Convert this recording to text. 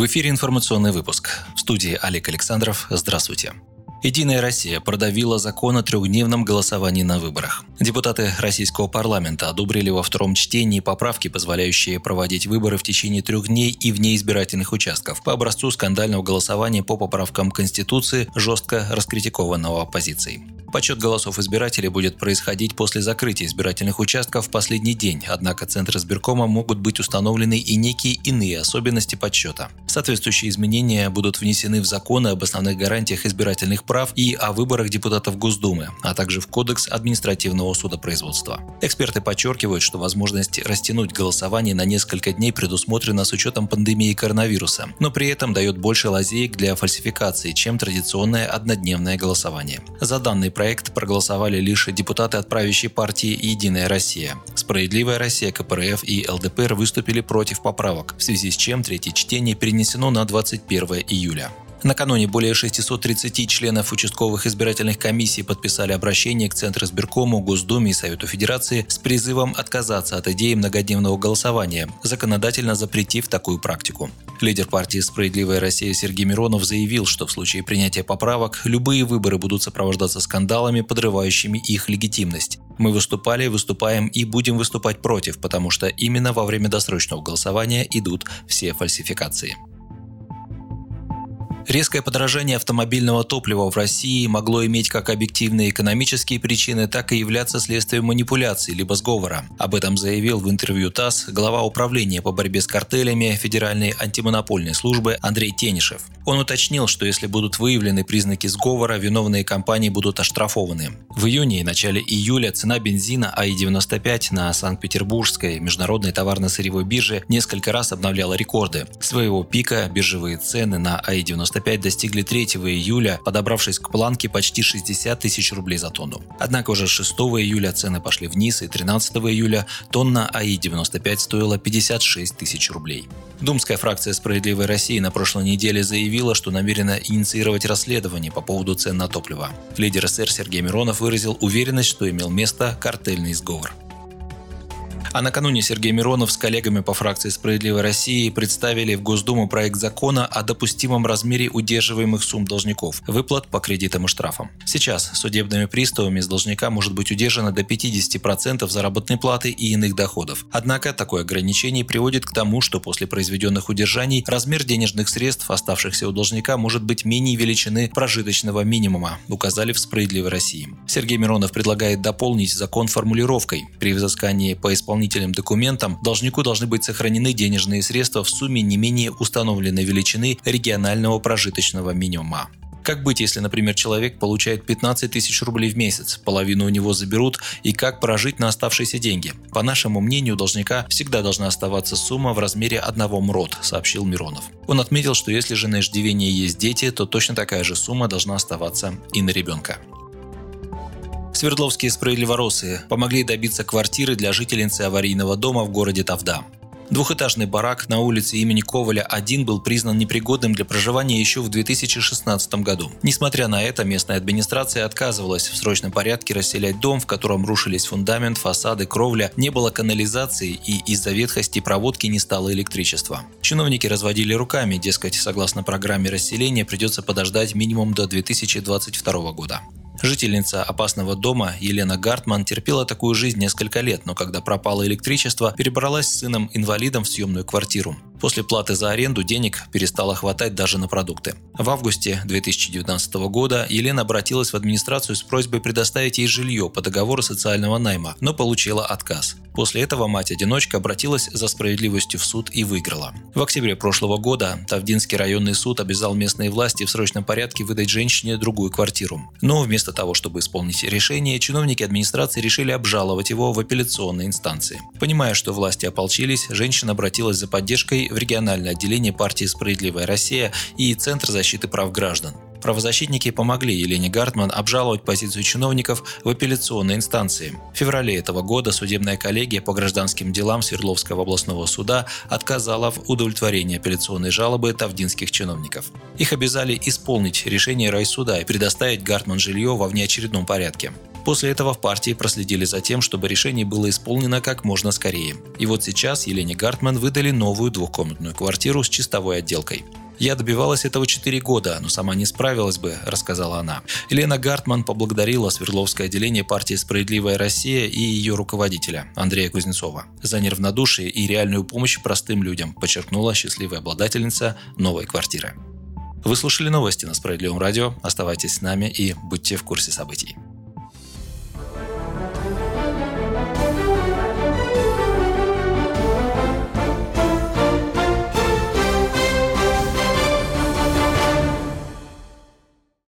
В эфире информационный выпуск. В студии Олег Александров. Здравствуйте. Единая Россия продавила закон о трехдневном голосовании на выборах. Депутаты российского парламента одобрили во втором чтении поправки, позволяющие проводить выборы в течение трех дней и вне избирательных участков по образцу скандального голосования по поправкам Конституции, жестко раскритикованного оппозицией. Подсчет голосов избирателей будет происходить после закрытия избирательных участков в последний день, однако Центр избиркома могут быть установлены и некие иные особенности подсчета. Соответствующие изменения будут внесены в законы об основных гарантиях избирательных прав и о выборах депутатов Госдумы, а также в Кодекс административного судопроизводства. Эксперты подчеркивают, что возможность растянуть голосование на несколько дней предусмотрена с учетом пандемии коронавируса, но при этом дает больше лазеек для фальсификации, чем традиционное однодневное голосование. За данный проект проголосовали лишь депутаты от правящей партии «Единая Россия». «Справедливая Россия», КПРФ и ЛДПР выступили против поправок, в связи с чем третье чтение перенесено на 21 июля. Накануне более 630 членов участковых избирательных комиссий подписали обращение к Центру избиркому, Госдуме и Совету Федерации с призывом отказаться от идеи многодневного голосования, законодательно запретив такую практику. Лидер партии «Справедливая Россия» Сергей Миронов заявил, что в случае принятия поправок любые выборы будут сопровождаться скандалами, подрывающими их легитимность. Мы выступали, выступаем и будем выступать против, потому что именно во время досрочного голосования идут все фальсификации. Резкое подорожание автомобильного топлива в России могло иметь как объективные экономические причины, так и являться следствием манипуляций либо сговора. Об этом заявил в интервью ТАСС глава управления по борьбе с картелями Федеральной антимонопольной службы Андрей Тенишев. Он уточнил, что если будут выявлены признаки сговора, виновные компании будут оштрафованы. В июне и начале июля цена бензина АИ-95 на Санкт-Петербургской международной товарно-сырьевой бирже несколько раз обновляла рекорды. Своего пика биржевые цены на АИ-95 опять достигли 3 июля, подобравшись к планке почти 60 тысяч рублей за тонну. Однако уже 6 июля цены пошли вниз, и 13 июля тонна АИ-95 стоила 56 тысяч рублей. Думская фракция «Справедливой России» на прошлой неделе заявила, что намерена инициировать расследование по поводу цен на топливо. Лидер СССР Сергей Миронов выразил уверенность, что имел место картельный сговор. А накануне Сергей Миронов с коллегами по фракции «Справедливой России» представили в Госдуму проект закона о допустимом размере удерживаемых сумм должников, выплат по кредитам и штрафам. Сейчас судебными приставами с должника может быть удержано до 50% заработной платы и иных доходов. Однако такое ограничение приводит к тому, что после произведенных удержаний размер денежных средств, оставшихся у должника, может быть менее величины прожиточного минимума, указали в «Справедливой России». Сергей Миронов предлагает дополнить закон формулировкой при взыскании по исполнению исполнительным документам должнику должны быть сохранены денежные средства в сумме не менее установленной величины регионального прожиточного минимума. Как быть, если, например, человек получает 15 тысяч рублей в месяц, половину у него заберут, и как прожить на оставшиеся деньги? По нашему мнению, у должника всегда должна оставаться сумма в размере одного МРОД, сообщил Миронов. Он отметил, что если же на иждивении есть дети, то точно такая же сумма должна оставаться и на ребенка. Свердловские справедливоросы помогли добиться квартиры для жительницы аварийного дома в городе Тавда. Двухэтажный барак на улице имени Коваля 1 был признан непригодным для проживания еще в 2016 году. Несмотря на это, местная администрация отказывалась в срочном порядке расселять дом, в котором рушились фундамент, фасады, кровля, не было канализации и из-за ветхости проводки не стало электричества. Чиновники разводили руками, дескать, согласно программе расселения придется подождать минимум до 2022 года. Жительница опасного дома Елена Гартман терпела такую жизнь несколько лет, но когда пропало электричество, перебралась с сыном-инвалидом в съемную квартиру. После платы за аренду денег перестало хватать даже на продукты. В августе 2019 года Елена обратилась в администрацию с просьбой предоставить ей жилье по договору социального найма, но получила отказ. После этого мать-одиночка обратилась за справедливостью в суд и выиграла. В октябре прошлого года Тавдинский районный суд обязал местные власти в срочном порядке выдать женщине другую квартиру. Но вместо того, чтобы исполнить решение, чиновники администрации решили обжаловать его в апелляционной инстанции. Понимая, что власти ополчились, женщина обратилась за поддержкой в региональное отделение партии «Справедливая Россия» и Центр защиты прав граждан. Правозащитники помогли Елене Гартман обжаловать позицию чиновников в апелляционной инстанции. В феврале этого года судебная коллегия по гражданским делам Свердловского областного суда отказала в удовлетворении апелляционной жалобы тавдинских чиновников. Их обязали исполнить решение райсуда и предоставить Гартман жилье во внеочередном порядке. После этого в партии проследили за тем, чтобы решение было исполнено как можно скорее. И вот сейчас Елене Гартман выдали новую двухкомнатную квартиру с чистовой отделкой. «Я добивалась этого 4 года, но сама не справилась бы», – рассказала она. Елена Гартман поблагодарила Свердловское отделение партии «Справедливая Россия» и ее руководителя Андрея Кузнецова за неравнодушие и реальную помощь простым людям, подчеркнула счастливая обладательница новой квартиры. Вы слушали новости на Справедливом радио. Оставайтесь с нами и будьте в курсе событий.